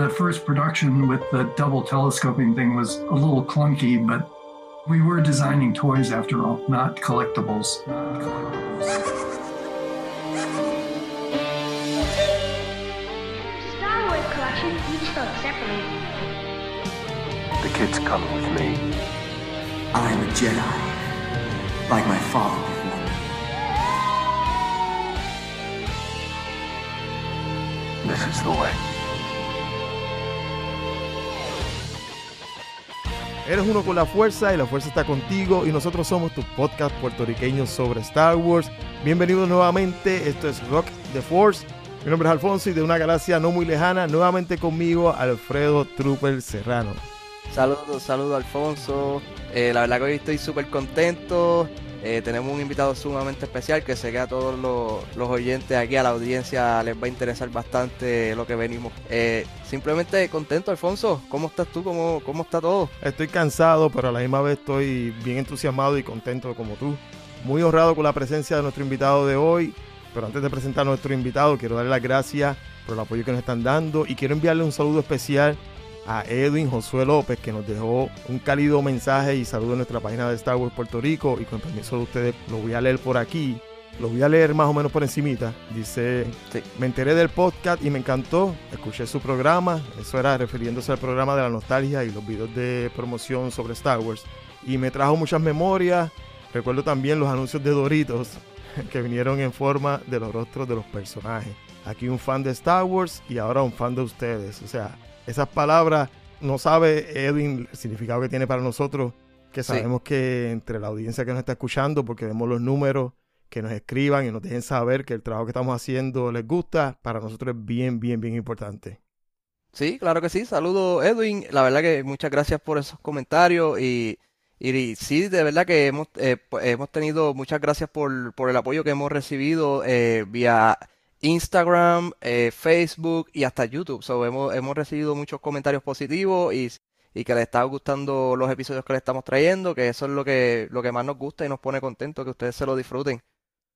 The first production with the double telescoping thing was a little clunky, but we were designing toys after all, not collectibles. Not collectibles. Star Wars collection each sold separately. The kid's coming with me. I am a Jedi, like my father before me. This is the way. Eres uno con la fuerza y la fuerza está contigo y nosotros somos tu podcast puertorriqueño sobre Star Wars. Bienvenidos nuevamente, esto es Rock the Force. Mi nombre es Alfonso y de una galaxia no muy lejana, nuevamente conmigo Alfredo Trooper Serrano. Saludos, saludos Alfonso. Eh, la verdad que hoy estoy súper contento. Eh, tenemos un invitado sumamente especial que sé que a todos los, los oyentes aquí, a la audiencia, les va a interesar bastante lo que venimos. Eh, simplemente contento, Alfonso. ¿Cómo estás tú? ¿Cómo, ¿Cómo está todo? Estoy cansado, pero a la misma vez estoy bien entusiasmado y contento como tú. Muy honrado con la presencia de nuestro invitado de hoy. Pero antes de presentar a nuestro invitado, quiero darle las gracias por el apoyo que nos están dando y quiero enviarle un saludo especial a Edwin Josué López que nos dejó un cálido mensaje y saludo en nuestra página de Star Wars Puerto Rico y con permiso de ustedes lo voy a leer por aquí. Lo voy a leer más o menos por encimita. Dice, Sí. me enteré del podcast y me encantó. Escuché su programa. Eso era refiriéndose al programa de la nostalgia y los videos de promoción sobre Star Wars. Y me trajo muchas memorias. Recuerdo también los anuncios de Doritos que vinieron en forma de los rostros de los personajes. Aquí un fan de Star Wars y ahora un fan de ustedes. O sea, esas palabras no sabe Edwin el significado que tiene para nosotros, que Sí. sabemos que entre la audiencia que nos está escuchando, porque vemos los números, que nos escriban y nos dejen saber que el trabajo que estamos haciendo les gusta, para nosotros es bien, bien, bien importante. Sí, claro que sí. Saludos, Edwin. La verdad que muchas gracias por esos comentarios y, y sí, de verdad que hemos, eh, pues, hemos tenido muchas gracias por, por el apoyo que hemos recibido eh, vía Instagram, eh, Facebook y hasta YouTube. So, hemos, hemos recibido muchos comentarios positivos y, y que les está gustando los episodios que les estamos trayendo, que eso es lo que, lo que más nos gusta y nos pone contentos, que ustedes se lo disfruten.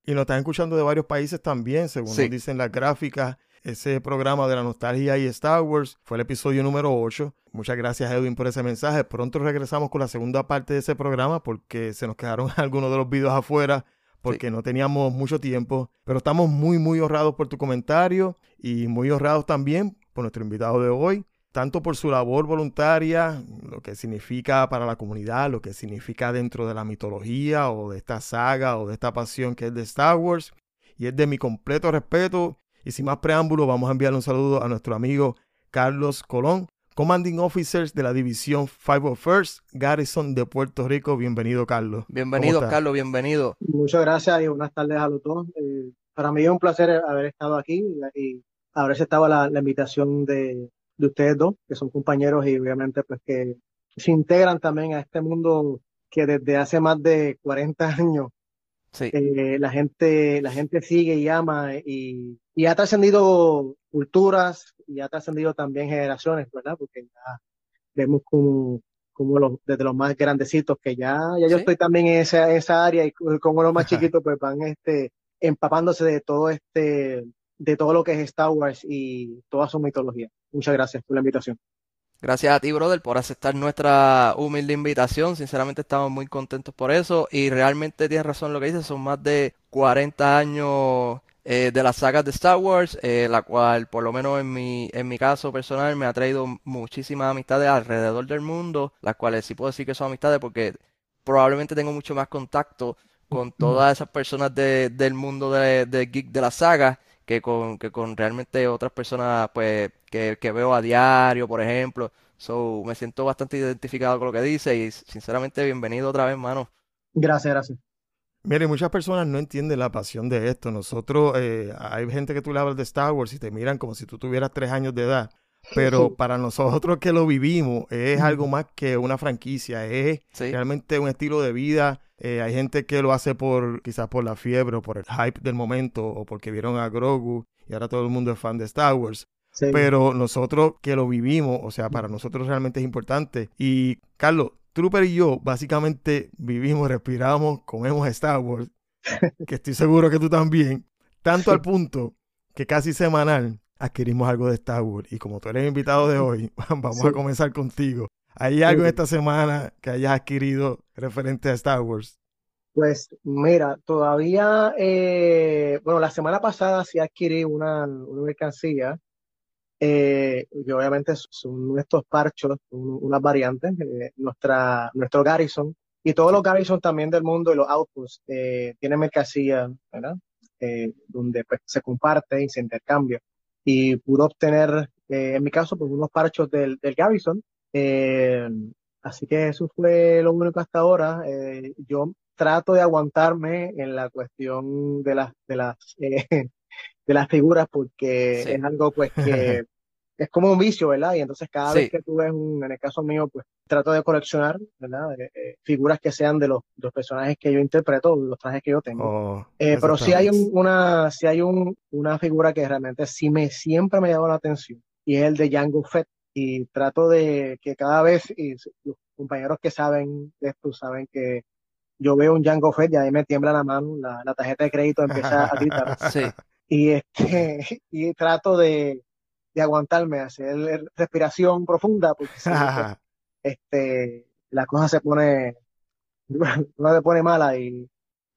Y nos están escuchando de varios países también, según Sí. nos dicen las gráficas. Ese programa de la nostalgia y Star Wars fue el episodio número 8. Muchas gracias, Edwin, por ese mensaje. Pronto regresamos con la segunda parte de ese programa porque se nos quedaron algunos de los videos afuera porque no teníamos mucho tiempo. Pero estamos muy, muy honrados por tu comentario y muy honrados también por nuestro invitado de hoy, tanto por su labor voluntaria, lo que significa para la comunidad, lo que significa dentro de la mitología o de esta saga o de esta pasión que es de Star Wars. Y es de mi completo respeto. Y sin más preámbulo, vamos a enviarle un saludo a nuestro amigo Carlos Colón, Commanding Officers de la División 501st Garrison de Puerto Rico. Bienvenido, Carlos. Bienvenido? Carlos, bienvenido. Muchas gracias y buenas tardes a los dos. Eh, para mí es un placer haber estado aquí y, y haber aceptado la, la invitación de, de ustedes dos, que son compañeros y obviamente pues que se integran también a este mundo que desde hace más de 40 años Sí, eh, la gente, la gente sigue y ama y, y ha trascendido culturas y ha trascendido también generaciones, ¿verdad? Porque ya vemos como, como los, desde los más grandecitos que ya, ya yo estoy también en esa, esa área y co- como los más Ajá. chiquitos pues van este, empapándose de todo este, de todo lo que es Star Wars y toda su mitología. Muchas gracias por la invitación. Gracias a ti, brother, por aceptar nuestra humilde invitación. Sinceramente estamos muy contentos por eso y realmente tienes razón lo que dices. Son más de 40 años eh, de las sagas de Star Wars, eh, la cual, por lo menos en mi, en mi caso personal, me ha traído muchísimas amistades alrededor del mundo, las cuales sí puedo decir que son amistades porque probablemente tengo mucho más contacto con todas esas personas de- del mundo de, de geek de la saga que con, que con realmente otras personas pues que, que veo a diario, por ejemplo. So, me siento bastante identificado con lo que dice y sinceramente bienvenido otra vez, mano. Gracias, gracias. Mire, muchas personas no entienden la pasión de esto. Nosotros, eh, hay gente que tú le hablas de Star Wars y te miran como si tú tuvieras tres años de edad. Pero para nosotros que lo vivimos, es algo más que una franquicia, es Sí, realmente un estilo de vida. Eh, hay gente que lo hace por, quizás por la fiebre o por el hype del momento o porque vieron a Grogu y ahora todo el mundo es fan de Star Wars. Sí. Pero nosotros que lo vivimos, o sea, para nosotros realmente es importante. Y Carlos, Trooper y yo básicamente vivimos, respiramos, comemos Star Wars, que estoy seguro que tú también, tanto al punto que casi semanal adquirimos algo de Star Wars. Y como tú eres invitado de hoy, vamos Sí. a comenzar contigo. ¿Hay algo Sí. esta semana que hayas adquirido referente a Star Wars? Pues mira, todavía, eh, bueno, la semana pasada sí adquirí una, una mercancía, eh, y obviamente son estos parchos, un- unas variantes, eh, nuestra, nuestro Garrison y todos los Garrison también del mundo y los Outposts eh, tienen mercancía, ¿verdad? Eh, donde pues, se comparte y se intercambia. Y pude obtener, eh, en mi caso, pues unos parchos del, del Garrison. eh, así que eso fue lo único hasta ahora. Eh, yo trato de aguantarme en la cuestión de las, de las, eh, de las figuras porque Sí. es algo pues que es como un vicio, ¿verdad? Y entonces cada Sí. vez que tú ves un, en el caso mío, pues trato de coleccionar, ¿verdad? Eh, eh, figuras que sean de los, de los personajes que yo interpreto, los trajes que yo tengo. Oh, Eh, pero sí hay un- una, sí hay un, una figura que realmente sí me, siempre me llamó la atención y es el de Django Fett. Y trato de que cada vez, y los compañeros que saben de esto saben que yo veo un Django Fett y ahí me tiembla la mano, la, la tarjeta de crédito empieza a gritar. Sí. Y, este, y trato de, de aguantarme, hacer respiración profunda, porque si no, pues, este, la cosa se pone, no se pone mala y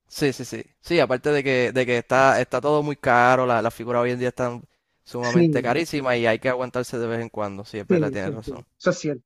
Sí, sí, sí. Sí, aparte de que, de que está, está todo muy caro, la- las figuras hoy en día están sumamente Sí. carísimas y hay que aguantarse de vez en cuando. Sí, es sí, verdad, sí, tienes sí, razón. eso es cierto.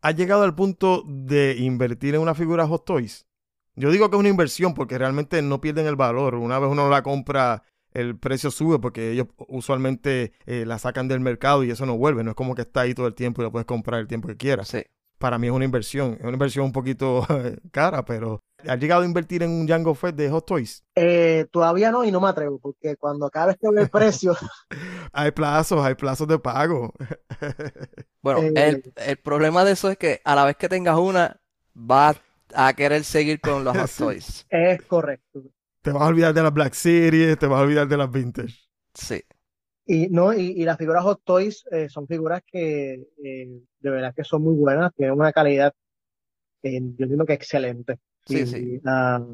¿Has llegado al punto de invertir en una figura Hot Toys? Yo digo que es una inversión porque realmente no pierden el valor. Una vez uno la compra, el precio sube porque ellos usualmente eh, la sacan del mercado y eso no vuelve. No es como que está ahí todo el tiempo y la puedes comprar el tiempo que quieras. Sí. Para mí es una inversión. Es una inversión un poquito cara, pero ¿has llegado a invertir en un Django Fett de Hot Toys? Eh, todavía no y no me atrevo, porque cuando cada vez que veo el precio, Hay plazos, hay plazos de pago. Bueno, Eh, el, el problema de eso es que a la vez que tengas una, vas a querer seguir con los Hot. Toys. es correcto. Te vas a olvidar de las Black Series, te vas a olvidar de las Vintage. Sí. Y no, y, y las figuras Hot Toys eh, son figuras que eh, de verdad que son muy buenas, tienen una calidad, eh, yo entiendo que excelente. Sí, Y, sí. ah,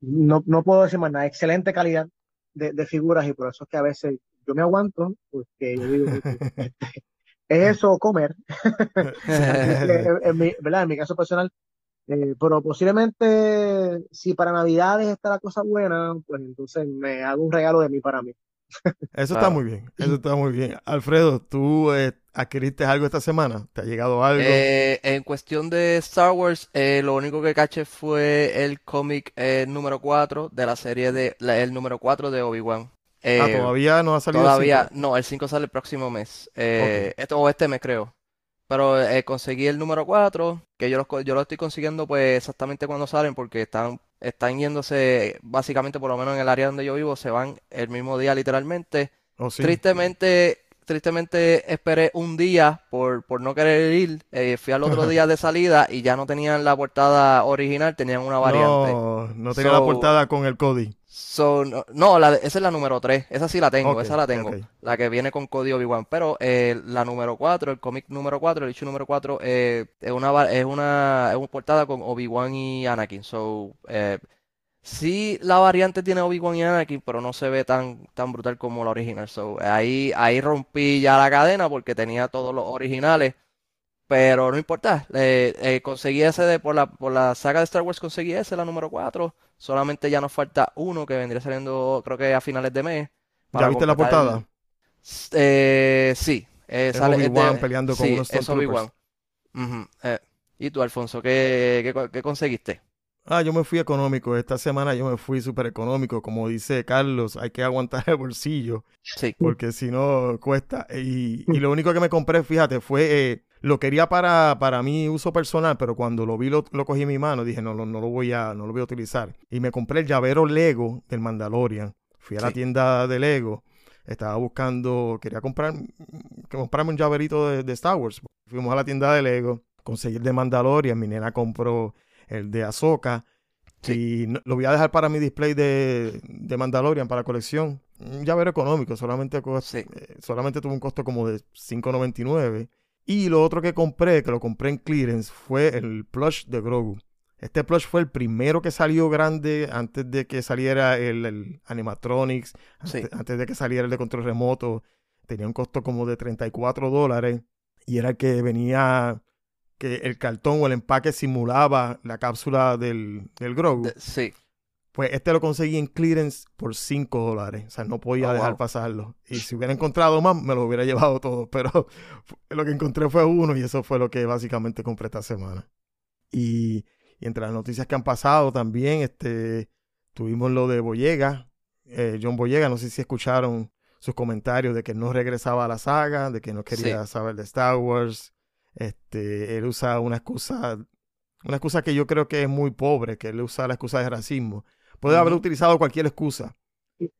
no, no puedo decir más nada, excelente calidad de, de figuras y por eso es que a veces yo me aguanto, porque yo digo, es eso comer, en, en mi, ¿verdad? En mi caso personal. Eh, pero posiblemente, si para Navidades está la cosa buena, pues entonces me hago un regalo de mí para mí. Eso está muy bien, eso está muy bien. Alfredo, ¿tú eh, adquiriste algo esta semana? ¿Te ha llegado algo? Eh, en cuestión de Star Wars, eh, lo único que caché fue el cómic eh, número 4 de la serie de, la- el número 4 de Obi-Wan. ah, Eh, todavía no ha salido el Todavía, no, el 5 sale el próximo mes. Eh, esto, o este mes creo. Pero eh, conseguí el número 4, que yo lo, yo lo estoy consiguiendo pues exactamente cuando salen, porque están, están yéndose, básicamente por lo menos en el área donde yo vivo, se van el mismo día literalmente. ¿O sí? Tristemente, tristemente esperé un día por, por no querer ir. eh, fui al otro día de salida y ya no tenían la portada original, tenían una variante. No, no tenía la portada con el Cody. So, no, no, la esa es la número 3. Esa sí la tengo, esa la tengo. La que viene con código Obi-Wan. Pero eh, la número 4, el cómic número 4, el issue número 4, eh, es una, es una, es una portada con Obi-Wan y Anakin. So, eh, sí, la variante tiene Obi-Wan y Anakin, pero no se ve tan, tan brutal como la original. So, ahí, ahí rompí ya la cadena porque tenía todos los originales. Pero no importa, eh, eh, conseguí ese de, por la, por la saga de Star Wars, conseguí ese, la número 4. Solamente ya nos falta uno que vendría saliendo, creo que a finales de mes. ¿Ya viste la el- portada? Eh, sí, eh, Es sale, Obi-Wan peleando con sí, unos es Obi-Wan. Ujú, eh, ¿Y tú, Alfonso, qué, qué, qué conseguiste? Ah, yo me fui económico. Esta semana yo me fui súper económico. Como dice Carlos, hay que aguantar el bolsillo. Sí, porque si no cuesta. Y, y lo único que me compré, fíjate, fue, eh, lo quería para, para mi uso personal, pero cuando lo vi, lo, lo cogí en mi mano, dije, no, no, no lo voy a, no lo voy a utilizar. Y me compré el llavero Lego del Mandalorian. Fui a la Sí. tienda de Lego, estaba buscando, quería comprar, que comprarme un llaverito de, de Star Wars. Fuimos a la tienda de Lego, conseguí el de Mandalorian, mi nena compró el de Ahsoka. Y no- lo voy a dejar para mi display de, de Mandalorian para colección. Un llavero económico, solamente, Sí. eh, solamente tuvo un costo como de 5.99. Y lo otro que compré, que lo compré en clearance, fue el plush de Grogu. Este plush fue el primero que salió grande antes de que saliera el, el animatronics, Sí. antes, antes de que saliera el de control remoto. tenía un costo como de 34 dólares y era que venía que el cartón o el empaque simulaba la cápsula del, del Grogu. De- sí. Pues este lo conseguí en clearance por 5 dólares. O sea, no podía Oh, dejar wow. pasarlo. Y si hubiera encontrado más, me lo hubiera llevado todo. Pero lo que encontré fue uno y eso fue lo que básicamente compré esta semana. Y, y entre las noticias que han pasado también, este, tuvimos lo de Boyega. Eh, John Boyega, no sé si escucharon sus comentarios de que no regresaba a la saga, de que no quería saber de Star Wars. Este, él usa una excusa, una excusa que yo creo que es muy pobre, que él usa la excusa de racismo. Puede haber utilizado cualquier excusa,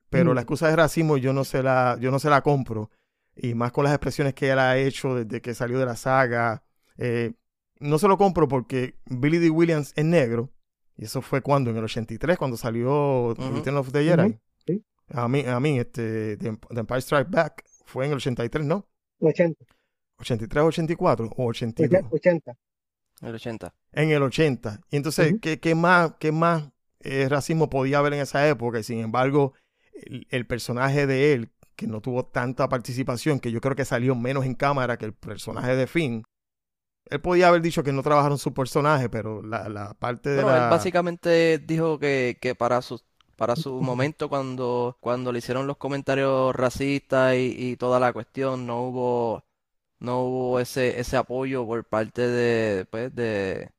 pero la excusa de racismo yo no se la, yo no se la compro. Y más con las expresiones que él ha hecho desde que salió de la saga. eh, no se lo compro porque Billy D. Williams es negro. Y eso fue cuando, en el 83, cuando salió Ujú. Return of the Jedi. Sí. A mí, a mí, este, The Emp- The Empire Strike Back fue en el 83, ¿no? 80, 83, 84 o 82. 80. El 80. En el 80. Y entonces. ¿qué, qué más, qué más eh, racismo podía haber en esa época? Y sin embargo, el, el personaje de él, que no tuvo tanta participación, que yo creo que salió menos en cámara que el personaje de Finn, él podía haber dicho que no trabajaron su personaje, pero la, la parte de Pero la... él básicamente dijo que, que para su, para su momento cuando, cuando le hicieron los comentarios racistas y, y toda la cuestión, no hubo, no hubo ese, ese apoyo por parte de, pues, de,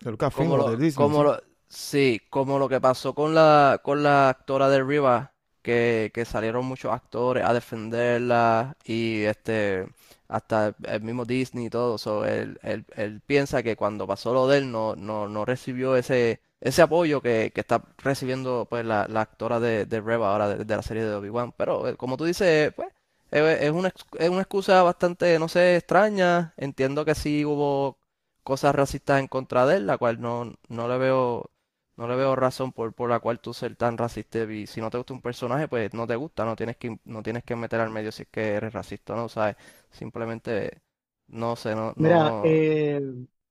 de Lucasfilm como lo, de Disney, como sí. lo- sí, como lo que pasó con la, con la actora de Riva, que, que salieron muchos actores a defenderla y este hasta el mismo Disney y todo. So, él, él- él piensa que cuando pasó lo de él no, no, no recibió ese, ese apoyo que, que está recibiendo pues la, la actora de, de Reva ahora de, de la serie de Obi-Wan. Pero eh, como tú dices, pues es, una, es una excusa bastante, no sé, extraña. Entiendo que sí hubo cosas racistas en contra de él, la cual no, no le veo, no le veo razón por, por la cual tú ser tan racista y si no te gusta un personaje, pues no te gusta, no tienes que, no tienes que meter al medio si es que eres racista, ¿no? ¿Sabes? Simplemente, no sé, no, Mira, no, eh,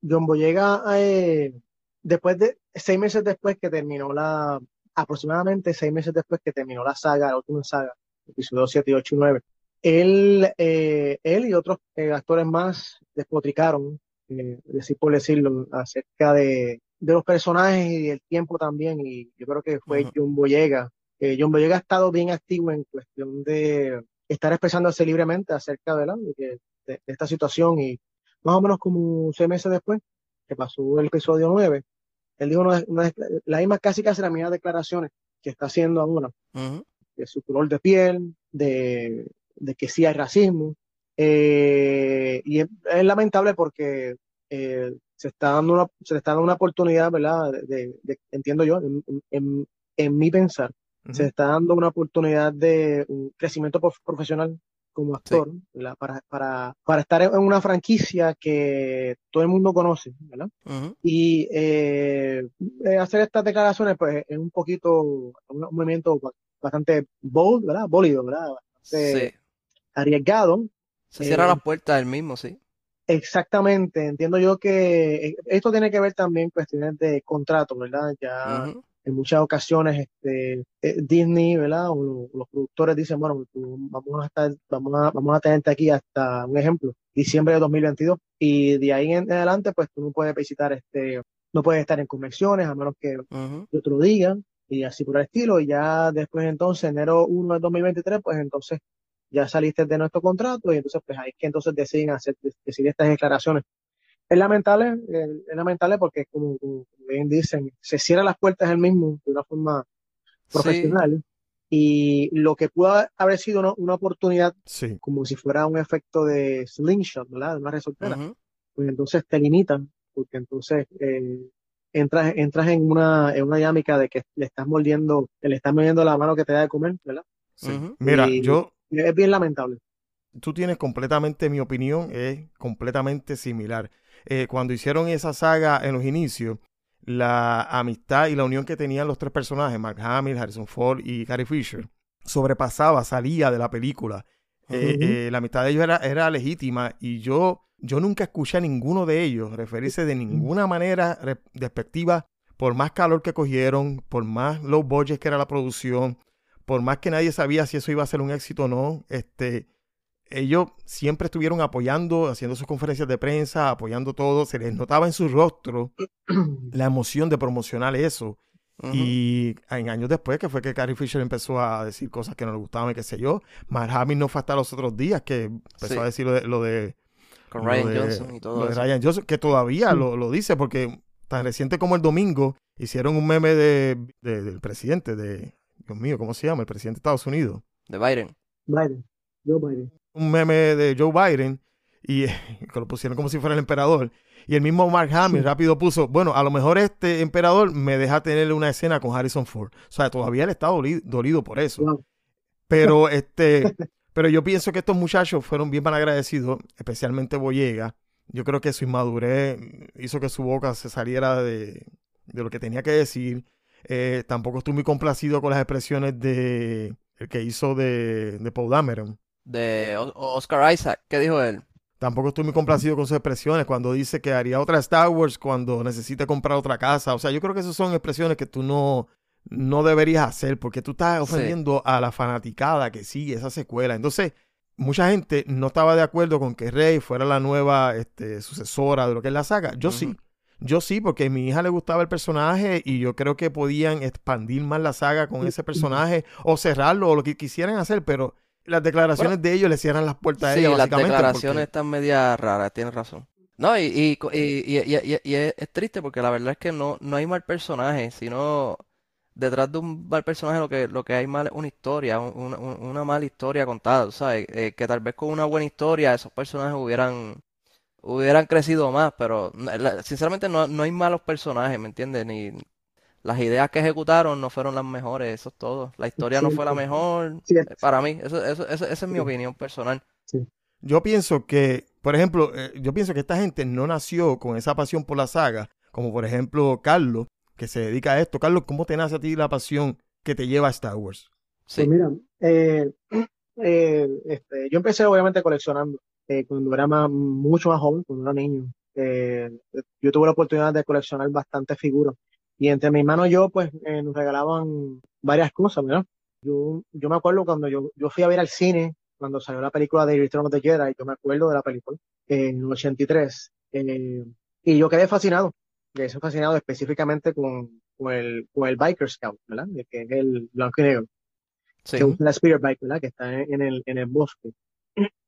John Boyega, eh, después de seis meses después que terminó la, aproximadamente seis meses después que terminó la saga, la última saga, episodios 7, 8 y 9, él, eh, él y otros eh, actores más despotricaron, eh, decir por decirlo, acerca de, de los personajes y el tiempo también, y yo creo que fue Ujú. John Boyega. John Boyega ha estado bien activo en cuestión de estar expresándose libremente acerca de, que- de, de esta situación y más o menos como seis meses después, que pasó el episodio 9, él dijo una, una- la misma casi casi las mismas declaraciones que está haciendo ahora, Ujú. de su color de piel, de, de que sí hay racismo. Eh, y es, es lamentable porque eh, se está dando una, se le está dando una oportunidad, ¿verdad? De, de- de- entiendo yo, en, en- en mi pensar, se está dando una oportunidad de un crecimiento prof- profesional como actor. Para, para, para estar en una franquicia que todo el mundo conoce. Y eh, eh, hacer estas declaraciones, pues, es un poquito, un, movimiento ba- bastante bold, ¿verdad? Bólido, ¿verdad? Bastante Sí, arriesgado. se cierra eh, las puertas él mismo, sí. Exactamente, entiendo yo que eh, esto tiene que ver también cuestiones de contrato, ¿verdad? Ya en muchas ocasiones este, eh, Disney, ¿verdad? O lo- los productores dicen, bueno, tú- vamos a estar, vamos a, vamos a tenerte aquí hasta un ejemplo, diciembre de 2022 y de ahí en adelante, pues tú no puedes visitar este, no puedes estar en convenciones a menos que Ujú. yo te lo diga y así por el estilo y ya después entonces enero 1 de 2023, pues entonces ya saliste de nuestro contrato y entonces pues ahí es que entonces deciden hacer, decir estas declaraciones. Es lamentable, eh, es lamentable porque como, como bien dicen, se cierran las puertas él mismo de una forma Sí, profesional y lo que pudo haber sido una, una oportunidad Sí. como si fuera un efecto de slingshot, ¿verdad? De una resoltera, ujú. pues entonces te limitan porque entonces eh, entras, entras en una, en una dinámica de que le estás mordiendo, le estás mordiendo la mano que te da de comer, ¿verdad? sí. Ujú. Mira, Y- yo, Es bien lamentable. tú tienes completamente mi opinión, es completamente similar. Eh, cuando hicieron esa saga en los inicios, la amistad y la unión que tenían los tres personajes, Mark Hamill, Harrison Ford y Carrie Fisher, sobrepasaba, salía de la película. Eh, eh, la amistad de ellos era, era legítima y yo, yo nunca escuché a ninguno de ellos referirse de ninguna manera despectiva, por más calor que cogieron, por más low budget que era la producción, por más que nadie sabía si eso iba a ser un éxito o no. Este, ellos siempre estuvieron apoyando, haciendo sus conferencias de prensa, apoyando todo, se les notaba en su rostro la emoción de promocionar eso. Y en años después, que fue que Carrie Fisher empezó a decir cosas que no le gustaban y qué sé yo, Mark no fue hasta los otros días que empezó Sí. a decir lo de, lo de, Con lo Ryan de- Johnson y lo todo de eso. Ryan Johnson, que todavía lo, lo dice, porque tan reciente como el domingo hicieron un meme de, de- del presidente, de, Dios mío, ¿cómo se llama? El presidente de Estados Unidos. De Biden. Biden, Joe Biden. Un meme de Joe Biden y que lo pusieron como si fuera el emperador. Y el mismo Mark Hamill rápido puso, bueno, a lo mejor este emperador me deja tener una escena con Harrison Ford. O sea, todavía él está doli- dolido por eso. Wow. Pero este, pero yo pienso que estos muchachos fueron bien agradecidos, especialmente Boyega. Yo creo que su inmadurez hizo que su boca se saliera de, de lo que tenía que decir. Eh, tampoco estoy muy complacido con las expresiones de el que hizo de, de Paul Dameron. De Oscar Isaac. ¿Qué dijo él? Tampoco estoy muy complacido con sus expresiones cuando dice que haría otra Star Wars cuando necesite comprar otra casa. O sea, yo creo que esas son expresiones que tú no, no deberías hacer porque tú estás Sí. ofendiendo a la fanaticada que sigue esa secuela. Entonces, mucha gente no estaba de acuerdo con que Rey fuera la nueva este, sucesora de lo que es la saga. Yo sí. Yo sí, porque a mi hija le gustaba el personaje y yo creo que podían expandir más la saga con ese personaje o cerrarlo o lo que quisieran hacer, pero las declaraciones de ellos le cierran las puertas a Sí, ella, las básicamente. porque- declaraciones están medias raras, tienes razón. No, y, y, y, es, triste porque la verdad es que no, no hay mal personaje, sino detrás de un mal personaje lo que, lo que hay mal es una historia, un- una, un- una mala historia contada, ¿sabes? Eh, que tal vez con una buena historia esos personajes hubieran, hubieran crecido más, pero sinceramente no, no hay malos personajes, ¿me entiendes? Ni las ideas que ejecutaron no fueron las mejores, eso es todo. La historia no fue la Sí. mejor, Sí, eh, para mí, eso, eso, eso- esa es mi opinión personal. Yo pienso que, por ejemplo, eh, yo pienso que esta gente no nació con esa pasión por la saga, como por ejemplo Carlos, que se dedica a esto. Carlos, ¿cómo te nace a ti la pasión que te lleva a Star Wars? Sí. Pues mira, eh, eh, este, yo empecé obviamente coleccionando eh, cuando era más, mucho más joven, cuando era niño. Eh, yo tuve la oportunidad de coleccionar bastantes figuras y entre mi hermano y yo pues eh, nos regalaban varias cosas, ¿verdad? Yo, yo me acuerdo cuando yo, yo fui a ver al cine, cuando salió la película de Return of the Jedi, yo me acuerdo de la película en el 83 eh, y yo quedé fascinado, quedé fascinado específicamente con, con el, con el Biker Scout, ¿verdad? Que es el blanco y negro Sí. que usa la Spirit Bike, ¿verdad? Que está en el, en el bosque.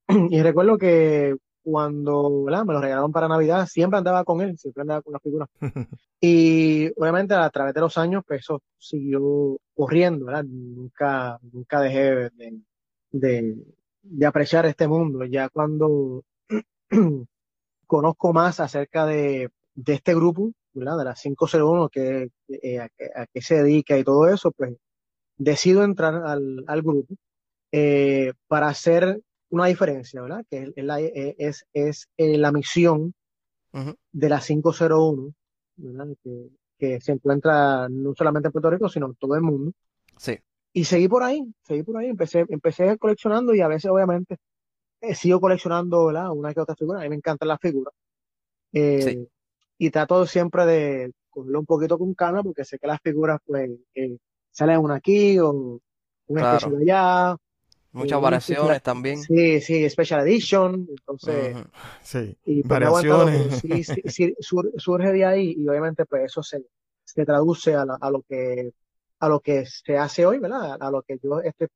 Y recuerdo que cuando, ¿verdad? Me lo regalaron para Navidad, siempre andaba con él, siempre andaba con la figura. Y obviamente a través de los años, pues eso siguió corriendo, ¿verdad? Nunca, nunca dejé de, de, de apreciar este mundo. Ya cuando conozco más acerca de, de este grupo, ¿verdad? De la 501, que, eh, a, a qué se dedica y todo eso, pues decido entrar al, al grupo eh, para hacer una diferencia, ¿verdad? Que es, es la, es, es, eh, la misión Ujú. de la 501, ¿verdad? Que, que se encuentra no solamente en Puerto Rico, sino en todo el mundo. Sí. Y seguí por ahí, seguí por ahí, empecé, empecé coleccionando y a veces obviamente eh, sigo coleccionando, ¿verdad? Una que otra figura, a mí me encantan las figuras. Eh, Sí. Y trato siempre de cogerlo un poquito con calma porque sé que las figuras pues eh, salen una aquí o una Claro. especial allá. Muchas eh, variaciones también. Sí, sí, Special Edition. Entonces. Sí, y pues variaciones. pero sí, sí, sí, sur- surge de ahí y obviamente pues eso se, se traduce a, la- a lo que a lo que se hace hoy, ¿verdad? A lo que yo estoy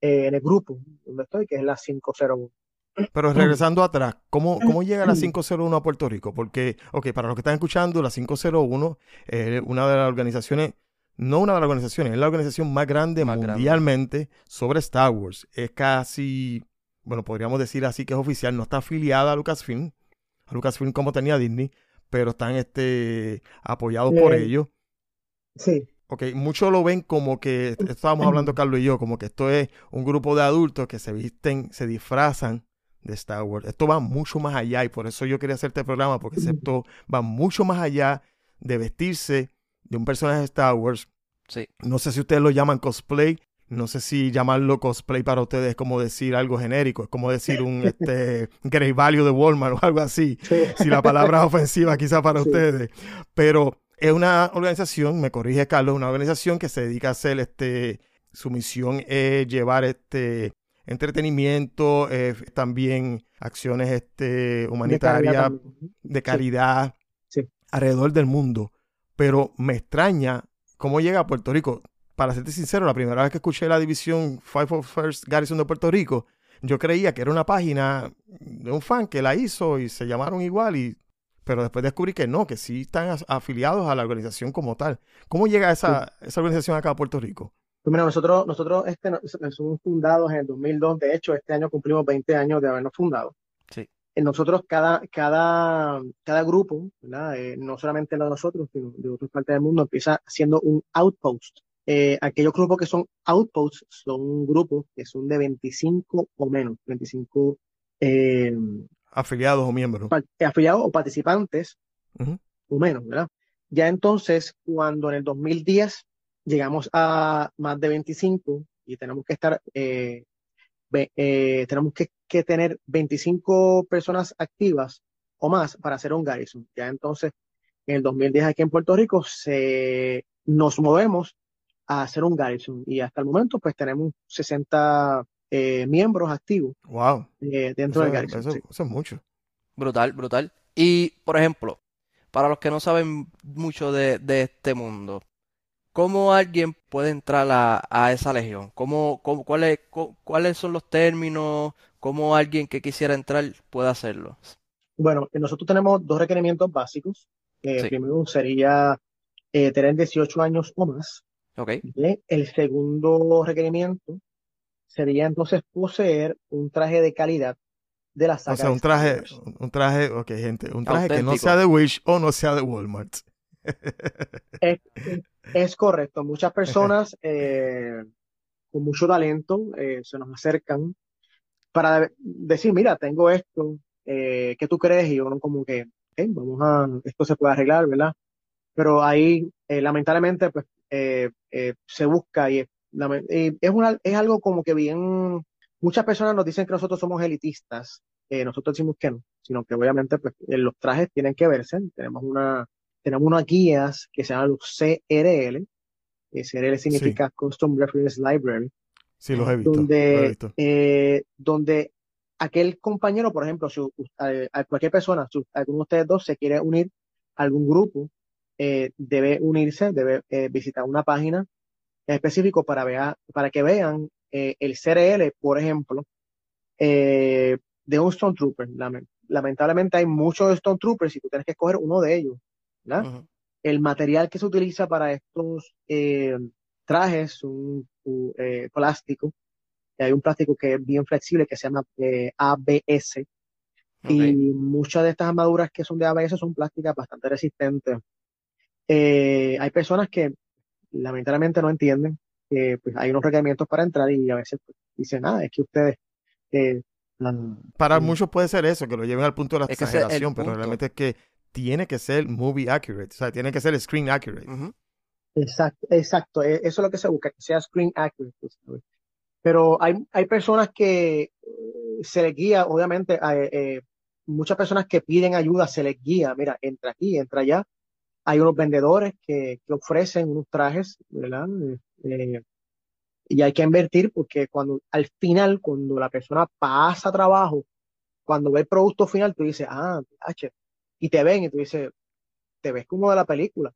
eh, en el grupo donde estoy, que es la 501. Pero regresando atrás, ¿cómo, ¿cómo llega la 501 a Puerto Rico? Porque, ok, para los que están escuchando, la 501 es una de las organizaciones, no una de las organizaciones, es la organización más grande Más grande. mundialmente sobre Star Wars. Es casi, bueno, podríamos decir así que es oficial, no está afiliada a Lucasfilm, a Lucasfilm como tenía Disney, pero están este, apoyados por ellos. Sí, Ok, muchos lo ven como que, estábamos hablando Carlos y yo, como que esto es un grupo de adultos que se visten, se disfrazan de Star Wars. Esto va mucho más allá y por eso yo quería hacer este programa, porque esto va mucho más allá de vestirse de un personaje de Star Wars. Sí. No sé si ustedes lo llaman cosplay, no sé si llamarlo cosplay para ustedes es como decir algo genérico, es como decir un este, Great Value de Walmart o algo así sí. si la palabra es ofensiva quizá para Sí. ustedes, pero es una organización, me corrige Carlos, una organización que se dedica a hacer este, su misión es llevar este entretenimiento, eh, también acciones este, humanitarias, de caridad, Sí. alrededor del mundo. Pero me extraña cómo llega a Puerto Rico. Para serte sincero, la primera vez que escuché la división Five of First Garrison de Puerto Rico, yo creía que era una página de un fan que la hizo y se llamaron igual, y, pero después descubrí que no, que sí están afiliados a la organización como tal. ¿Cómo llega esa, esa organización acá a Puerto Rico? Pues mira, nosotros, nosotros este, no- somos fundados en el 2002. De hecho, este año cumplimos 20 años de habernos fundado. Nosotros, cada, cada, cada grupo. Eh, no solamente lo de nosotros, sino de otras partes del mundo, empieza siendo un outpost. Eh, aquellos grupos que son outposts son grupos que son de 25 o menos, 25 eh, Afiliados o miembros. afiliados o participantes o menos, ¿verdad? Ya entonces, cuando en el 2010 llegamos a más de 25 y tenemos que estar, eh, eh, tenemos que, que tener 25 personas activas o más para hacer un garrison. Ya entonces, en el 2010 aquí en Puerto Rico, se, nos movemos a hacer un garrison y hasta el momento pues tenemos 60 eh, miembros activos Wow. eh, dentro Eso, del garrison. eso- sí. eso es mucho. Brutal, brutal. Y, por ejemplo, para los que no saben mucho de, de este mundo, ¿cómo alguien puede entrar a, a esa legión? ¿Cómo, cómo- cuáles, cu- cuáles son los términos? ¿Cómo alguien que quisiera entrar puede hacerlo? Bueno, nosotros tenemos dos requerimientos básicos. Eh, Sí. Primero sería eh, tener 18 años o más. ¿Ok? ¿ok? El segundo requerimiento sería entonces poseer un traje de calidad de la O saga sea, de un traje, un traje, ok, gente, un traje que no sea de Wish o no sea de Walmart. Es, es correcto. Muchas personas eh, con mucho talento eh, se nos acercan para de- decir, mira, tengo esto, eh, ¿qué tú crees? Y uno como que, "Ok, vamos a, esto se puede arreglar, ¿verdad? Pero ahí, eh, lamentablemente, pues, se busca y, es una, es algo como que bien, muchas personas nos dicen que nosotros somos elitistas, nosotros decimos que no, sino que obviamente, pues, los trajes tienen que verse, tenemos una, tenemos unas guías que se llaman los CRL, CRL significa Custom Reference Library, Sí, los he visto. los he donde, visto. eh, donde aquel compañero, por ejemplo, si, a, a cualquier persona, si alguno de ustedes dos se quiere unir a algún grupo, eh, debe unirse, debe eh, visitar una página específica para, vea- para que vean el CRL, por ejemplo, de un Stone Trooper. Lame- Lamentablemente hay muchos Stone Troopers y tú tienes que escoger uno de ellos. El material que se utiliza para estos eh, trajes es un eh, plástico. Hay un plástico que es bien flexible que se llama eh, ABS. Y muchas de estas armaduras que son de ABS son plásticas bastante resistentes. Eh, hay personas que lamentablemente no entienden que pues, hay unos requerimientos para entrar y a veces pues, dicen, ah, es que ustedes... eh, Para muchos puede ser eso, que lo lleven al punto de la exageración, pero realmente es que tiene que ser movie accurate, o sea, tiene que ser screen accurate. Exacto, exacto. e- Eso es lo que se busca, que sea screen accurate. Pero hay, hay personas que eh, se les guía, obviamente, a, eh, muchas personas que piden ayuda se les guía. Mira, entra aquí, entra allá. Hay unos vendedores que, que ofrecen unos trajes, ¿verdad? Eh, eh, y hay que invertir porque cuando al final, cuando la persona pasa trabajo, cuando ve el producto final, tú dices, ah, H, y te ven y tú dices, te ves como de la película.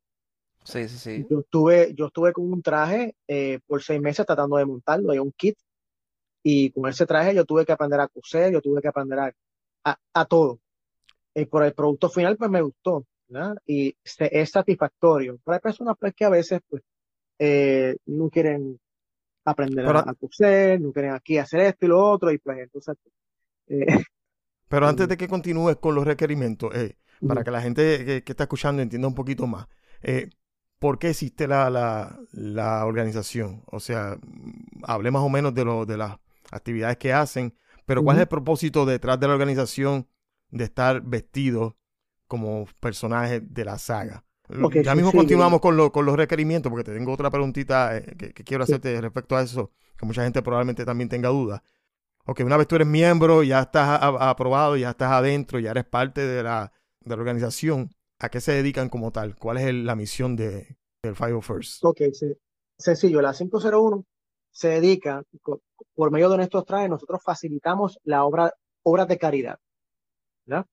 Sí, sí, sí. Yo estuve, yo estuve con un traje eh, por seis meses tratando de montarlo, hay un kit, y con ese traje yo tuve que aprender a coser, yo tuve que aprender a, a, a todo. Eh, por el producto final, pues me gustó, ¿verdad? Y se- es satisfactorio. Pero hay personas pues, que a veces pues, eh, no quieren aprender Pero- a, a coser, no quieren aquí hacer esto y lo otro, y pues entonces... eh, Pero antes de que continúes con los requerimientos, eh, para que la gente que, que está escuchando entienda un poquito más, eh, ¿por qué existe la, la, la organización? O sea, mm, hablé más o menos de, lo, de las actividades que hacen, pero ¿cuál es el propósito detrás de la organización de estar vestidos como personajes de la saga? Ya mismo sí, continuamos con, lo- con los requerimientos, porque te tengo otra preguntita eh, que, que quiero Sí. hacerte respecto a eso, que mucha gente probablemente también tenga dudas. Ok, una vez tú eres miembro, ya estás a- a- aprobado, ya estás adentro, ya eres parte de la, de la organización, ¿a qué se dedican como tal? ¿Cuál es el- la misión de, del Five First? Ok, sí. Sencillo, la 501 se dedica, por medio de nuestros trajes, nosotros facilitamos la obra, obras de caridad. ¿verdad?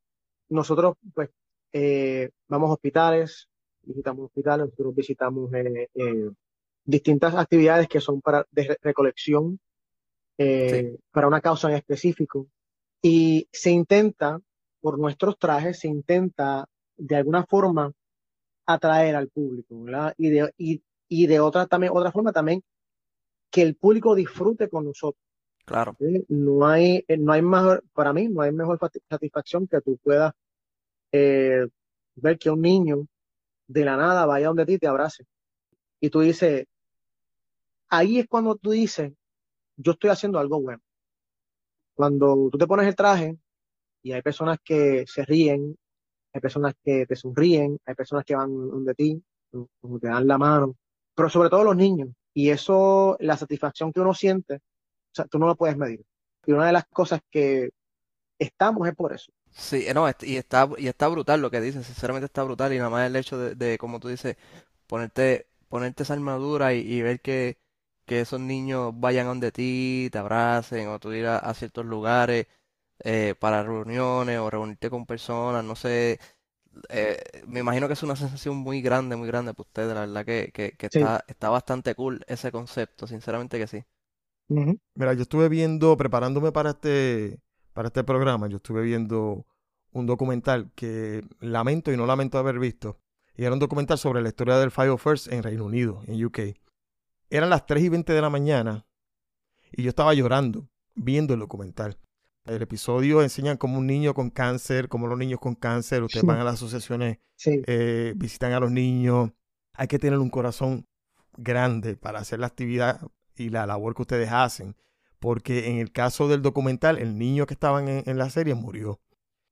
Nosotros, pues, eh, vamos a hospitales, visitamos hospitales, nosotros visitamos eh, eh, distintas actividades que son para de recolección, eh, para una causa en específico. Y se intenta, por nuestros trajes, se intenta de alguna forma atraer al público, ¿verdad? Y de, y, y de otra, también, otra forma también que el público disfrute con nosotros. Claro. ¿sí? No hay, no hay mejor, para mí, no hay mejor satisfacción que tú puedas eh, ver que un niño de la nada vaya donde ti y te abrace. Y tú dices, ahí es cuando tú dices, yo estoy haciendo algo bueno. Cuando tú te pones el traje y hay personas que se ríen, hay personas que te sonríen, hay personas que van donde ti, te dan la mano, pero sobre todo los niños. Y eso, la satisfacción que uno siente, o sea, tú no lo puedes medir. Y una de las cosas que estamos es por eso. Sí, no, y está, y está brutal lo que dices, sinceramente está brutal, y nada más el hecho de, de como tú dices, ponerte, ponerte esa armadura y, ver que, que esos niños vayan donde ti, te abracen, o tú ir a ciertos lugares eh, para reuniones o reunirte con personas, no sé, eh, me imagino que es una sensación muy grande, muy grande para ustedes, la verdad que, que, que Sí. está, está bastante cool ese concepto, sinceramente que sí. Mira, yo estuve viendo, preparándome para este, para este programa, yo estuve viendo un documental que lamento y no lamento haber visto. Y era un documental sobre la historia del Fire First en Reino Unido, en UK. Eran las 3 y 20 de la mañana y yo estaba llorando viendo el documental. El episodio enseñan cómo un niño con cáncer, cómo los niños con cáncer, ustedes Sí. van a las asociaciones Sí, eh, visitan a los niños. Hay que tener un corazón grande para hacer la actividad y la labor que ustedes hacen. Porque en el caso del documental, el niño que estaba en, en la serie murió.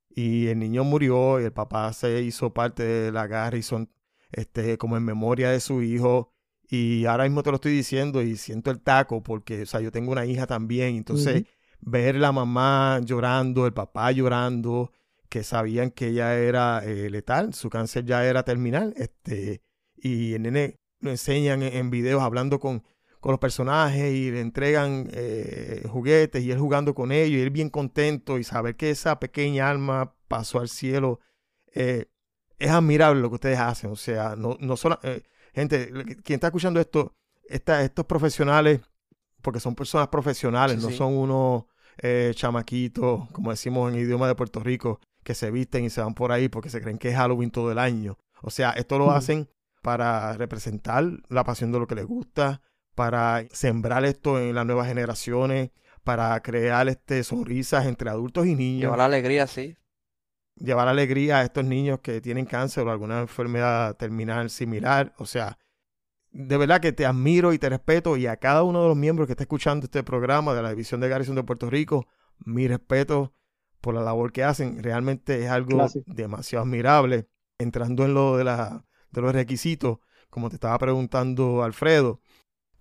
Y el niño murió y el papá se hizo parte de la Garrison, este, como en memoria de su hijo. Y ahora mismo te lo estoy diciendo y siento el taco porque, o sea, yo tengo una hija también. Entonces, ver la mamá llorando, el papá llorando, que sabían que ella era eh, letal, su cáncer ya era terminal, este, y el nene lo enseñan en, en videos hablando con, con los personajes y le entregan eh, juguetes y él jugando con ellos y él bien contento y saber que esa pequeña alma pasó al cielo, eh, es admirable lo que ustedes hacen, o sea, no, no solo, gente, quien está escuchando esto, esta- estos profesionales, porque son personas profesionales, Sí, no sí. son unos eh, chamaquitos, como decimos en idioma de Puerto Rico, que se visten y se van por ahí porque se creen que es Halloween todo el año. O sea, esto lo hacen para representar la pasión de lo que les gusta, para sembrar esto en las nuevas generaciones, para crear este sonrisas entre adultos y niños, Llevar alegría, sí. llevar alegría a estos niños que tienen cáncer o alguna enfermedad terminal similar. O sea, de verdad que te admiro y te respeto y a cada uno de los miembros que está escuchando este programa de la División de Garrison de Puerto Rico, mi respeto por la labor que hacen. Realmente es algo Gracias. demasiado admirable. Entrando en lo de, la, de los requisitos, como te estaba preguntando Alfredo.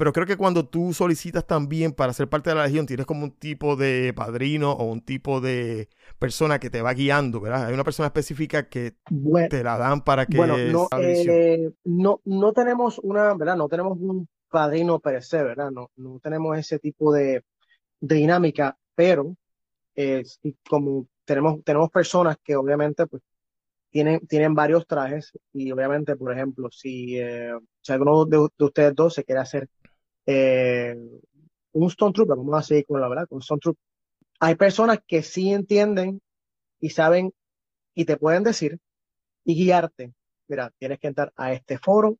Pero creo que cuando tú solicitas también para ser parte de la legión, tienes como un tipo de padrino o un tipo de persona que te va guiando, ¿verdad? Hay una persona específica que Bueno, te la dan para que bueno, no, eh, no, no tenemos una, ¿verdad? No tenemos un padrino per se, ¿verdad? No, no tenemos ese tipo de, de dinámica, pero eh, como tenemos, tenemos personas que obviamente pues tienen, tienen varios trajes y obviamente, por ejemplo, si, eh, si alguno de, de ustedes dos se quiere hacer eh, un Stone Trooper, vamos a seguir con la verdad, con Stone Trooper, hay personas que sí entienden y saben y te pueden decir y guiarte. Mira, tienes que entrar a este foro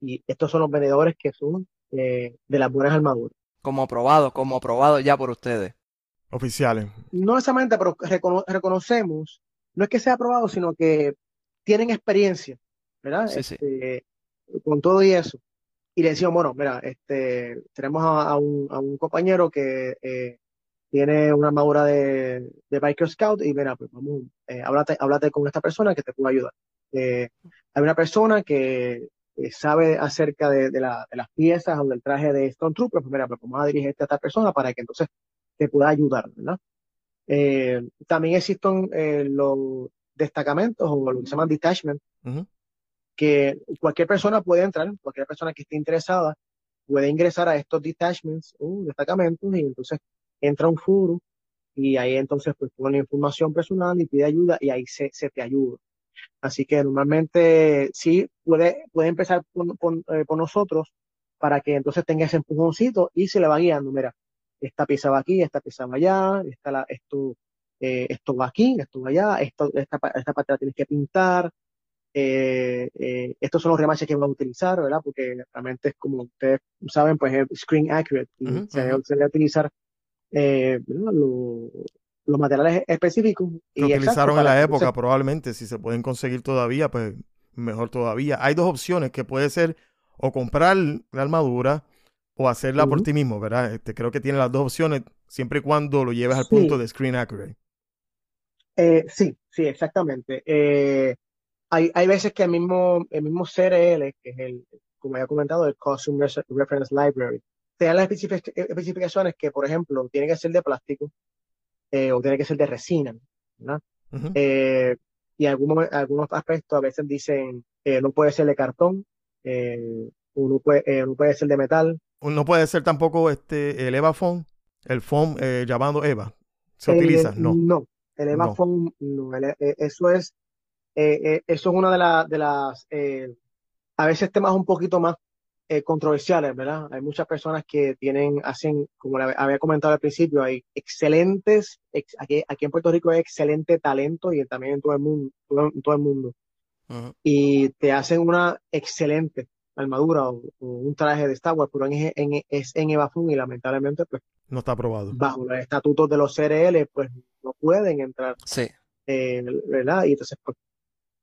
y estos son los vendedores que son eh, de las buenas armaduras. Como aprobado, como aprobado ya por ustedes. Oficiales. No necesariamente, pero recono- reconocemos, no es que sea aprobado, sino que tienen experiencia, ¿verdad? Sí, sí. Este, con todo y eso. Y le decimos, bueno, mira, este, tenemos a, a un, a un compañero que eh, tiene una armadura de, de Biker Scout y mira, pues vamos, eh, háblate, háblate con esta persona que te puede ayudar. Eh, hay una persona que eh, sabe acerca de, de la- de las piezas o del traje de Stone Trooper, pues mira, pues vamos a dirigirte a esta persona para que entonces te pueda ayudar, ¿verdad? Eh, también existen eh, los destacamentos o lo que se llaman detachment, Ujú. Que cualquier persona puede entrar, cualquier persona que esté interesada puede ingresar a estos detachments, uh, destacamentos, y entonces entra un foro y ahí entonces pues pone información personal y pide ayuda y ahí se, se te ayuda. Así que normalmente sí puede, puede empezar por, por, eh, nosotros para que entonces tenga ese empujoncito y se le va guiando. Mira, esta pieza va aquí, esta pieza va allá, esta la, esto, eh, esto va aquí, esto va allá, esto, esta, esta parte la tienes que pintar, eh, eh, estos son los remaches que vamos a utilizar, ¿verdad? Porque realmente es como ustedes saben, pues es screen accurate y Ujú, se, ujú. se debe utilizar eh. Lo- los materiales específicos y exacto utilizaron en la época, probablemente, si se pueden conseguir todavía, pues mejor todavía. Hay dos opciones que puede ser o comprar la armadura o hacerla por ti mismo, ¿verdad? Este, creo que tiene las dos opciones siempre y cuando lo lleves al Sí. punto de screen accurate. Sí, sí, exactamente. Eh, hay, hay veces que el mismo, el mismo CRL, que es el, como ya he comentado, el Costume Reference Library, te da las especific- especificaciones que, por ejemplo, tiene que ser de plástico eh, o tiene que ser de resina. Eh, y algunos, algunos aspectos a veces dicen eh, no puede ser de cartón, no puede, no puede ser de metal. No puede ser tampoco este el Eva Phone, el eh, llamado Eva. ¿Se utiliza? No. No, el No. Evaphone no, el- eso es, eh, eh, eso es una de, la- de las, eh, a veces temas un poquito más eh, controversiales, ¿verdad? Hay muchas personas que tienen, hacen, como le había comentado al principio, hay excelentes, ex- aquí, aquí en Puerto Rico hay excelente talento y también en todo el mundo, todo, en todo el mundo. Y te hacen una excelente armadura o, o un traje de Star Wars, pero en, en- es en Evaphone y lamentablemente, pues, No está aprobado. bajo los estatutos de los CRL, pues no pueden entrar Sí, eh, ¿verdad? Y entonces, pues,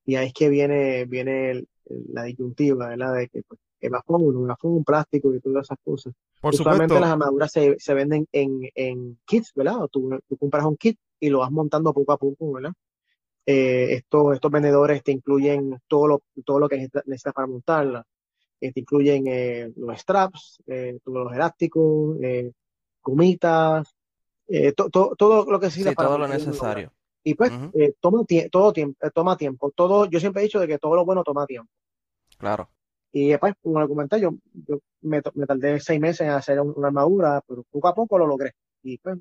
y ahí es que viene, viene el- la disyuntiva, ¿verdad? De que, pues, que va con un, plástico y todas esas cosas. Por Usualmente supuesto, las armaduras se, se venden en, en kits, ¿verdad? Tú, tú compras un kit y lo vas montando poco a poco, ¿verdad? Eh, estos, estos vendedores te incluyen todo lo, todo lo que necesitas para montarla. Eh, te incluyen eh, los straps, todos los elásticos, gomitas, to- to- todo lo que necesitas sí, para todo lo necesario. Y pues, Ujú. eh, toma, tie- todo tiempo, eh, toma tiempo. Todo, yo siempre he dicho de que todo lo bueno toma tiempo. Claro. Y después, como le comenté, yo, yo me, tardé seis meses en hacer un- una armadura, pero poco a poco lo logré. Y pues,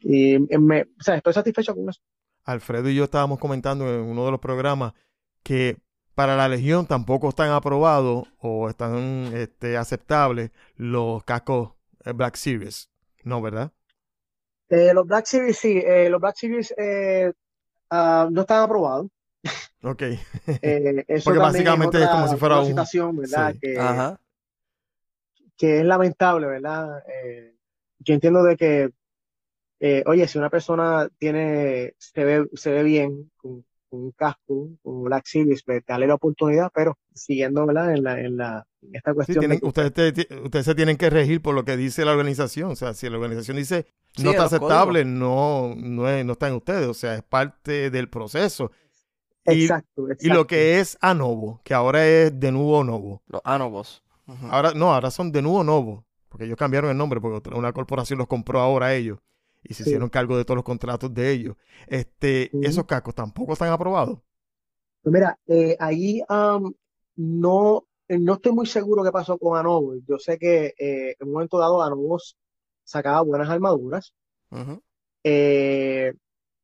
y eh, me, o sea, estoy satisfecho con eso. Alfredo y yo estábamos comentando en uno de los programas que para la Legión tampoco están aprobados o están este, aceptables los cascos eh, Black Series. No, ¿verdad? Eh, los Black Series, sí, eh, los Black Series eh, ah, no están aprobados. Ok. Eh, eso Porque básicamente es otra- como si fuera otra un- situación, ¿verdad? sí. Que, Ajá. que es lamentable, ¿verdad? Eh, yo entiendo de que, eh, oye, si una persona tiene, se ve, se ve bien con, con un casco, con Black Series, pues dale la oportunidad, pero siguiendo, ¿verdad? En la, en la, en esta Sí, cuestión tienen, de que- ustedes, te- ti- ustedes se tienen que regir por lo que dice la organización. O sea, si la organización dice Sí, no está los aceptable, no, no, es- no está en ustedes. O sea, es parte del proceso. Y, exacto, y lo que es a novo, que ahora es de nuevo novo. Los Anobos. Ujú. Ahora, no, ahora son de nuevo novo. Porque ellos cambiaron el nombre, porque una corporación los compró ahora a ellos. Y se Sí. hicieron cargo de todos los contratos de ellos. Este, esos cascos tampoco están aprobados. Pues mira, eh, ahí no, no estoy muy seguro qué pasó con Anovo. Yo sé que eh, en un momento dado Anovo sacaba buenas armaduras, eh,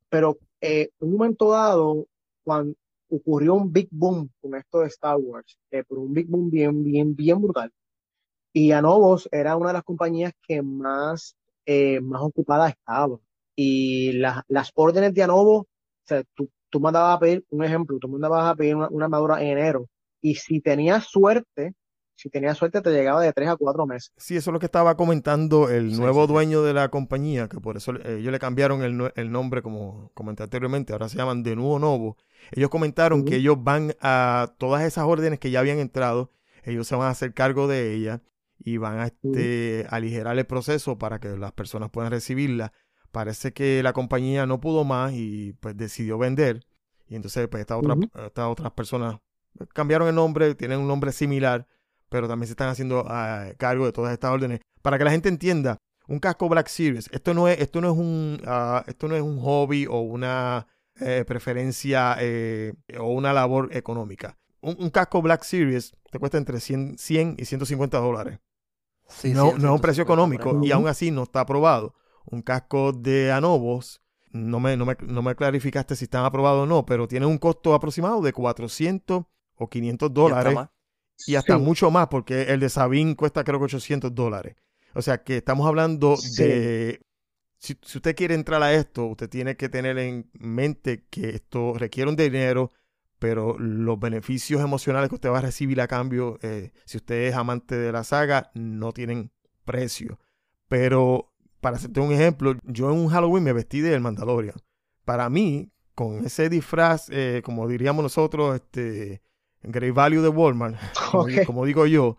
pero eh, en un momento dado, cuando ocurrió un big boom con esto de Star Wars, eh, pero un big boom bien, bien, bien brutal. Y Anovos era una de las compañías que más, eh, más ocupada estaba. Y las, las órdenes de Anovo, o sea, tú, tú mandabas a pedir, un ejemplo, tú mandabas a pedir una, una armadura en enero. Y si tenías suerte, si tenías suerte, te llegaba de tres a cuatro meses. Sí, eso es lo que estaba comentando el Sí, nuevo sí, dueño de la compañía, que por eso eh, ellos le cambiaron el, el nombre, como comenté anteriormente, ahora se llaman De Nuevo Novo. Ellos comentaron que ellos van a todas esas órdenes que ya habían entrado, ellos se van a hacer cargo de ellas y van a este, aligerar el proceso para que las personas puedan recibirla. Parece que la compañía no pudo más y pues decidió vender. Y entonces pues estas otras, estas otras personas cambiaron el nombre, tienen un nombre similar, pero también se están haciendo ah, cargo de todas estas órdenes. Para que la gente entienda, un casco Black Series, esto no es, esto no es un, ah, esto no es un hobby o una eh, preferencia eh, o una labor económica. Un, un casco Black Series te cuesta entre 100, 100 y 150 dólares. Sí, no, sí, no es un precio 150 por ahí. económico y aún así no está aprobado. Un casco de Anovos, no me, no me, no me clarificaste si están aprobados o no, pero tiene un costo aproximado de 400 o 500 Y hasta dólares y hasta Sí. mucho más porque el de Sabine cuesta creo que 800 dólares. O sea que estamos hablando Sí. de... Si, si usted quiere entrar a esto, usted tiene que tener en mente que esto requiere un dinero, pero los beneficios emocionales que usted va a recibir a cambio, eh, si usted es amante de la saga, no tienen precio. Pero para hacerte un ejemplo, yo en un Halloween me vestí del Mandalorian. Para mí, con ese disfraz, eh, como diríamos nosotros, este, Great Value de Walmart, como, digo yo,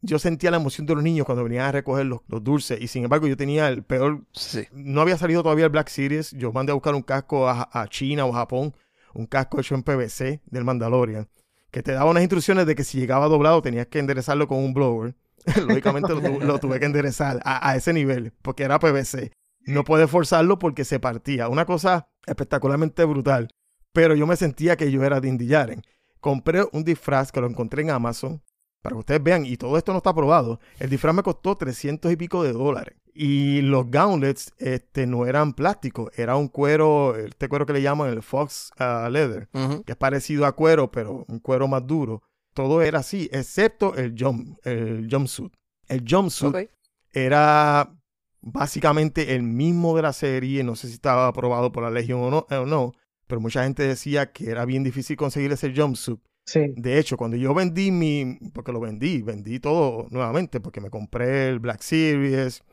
yo sentía la emoción de los niños cuando venían a recoger los, los dulces y sin embargo yo tenía el peor Sí. no había salido todavía el Black Series. Yo mandé a buscar un casco a, a China o Japón, un casco hecho en PVC del Mandalorian, que te daba unas instrucciones de que si llegaba doblado tenías que enderezarlo con un blower. Lógicamente lo, tu- lo tuve que enderezar a, ese nivel, porque era PVC. No puedes forzarlo porque se partía. Una cosa espectacularmente brutal. Pero yo me sentía que yo era de Indy Jaren. Compré un disfraz que lo encontré en Amazon. Para que ustedes vean, y todo esto no está aprobado. El disfraz me costó 300 y pico de dólares. Y los gauntlets este, no eran plásticos, era un cuero, este cuero que le llaman el Fox ah, Leather, que es parecido a cuero, pero un cuero más duro. Todo era así, excepto el, jump, el jumpsuit. El jumpsuit era básicamente el mismo de la serie, no sé si estaba aprobado por la Legion o no, o no, pero mucha gente decía que era bien difícil conseguir ese jumpsuit. Sí. De hecho, cuando yo vendí mi, porque lo vendí, vendí todo nuevamente, porque me compré el Black Series.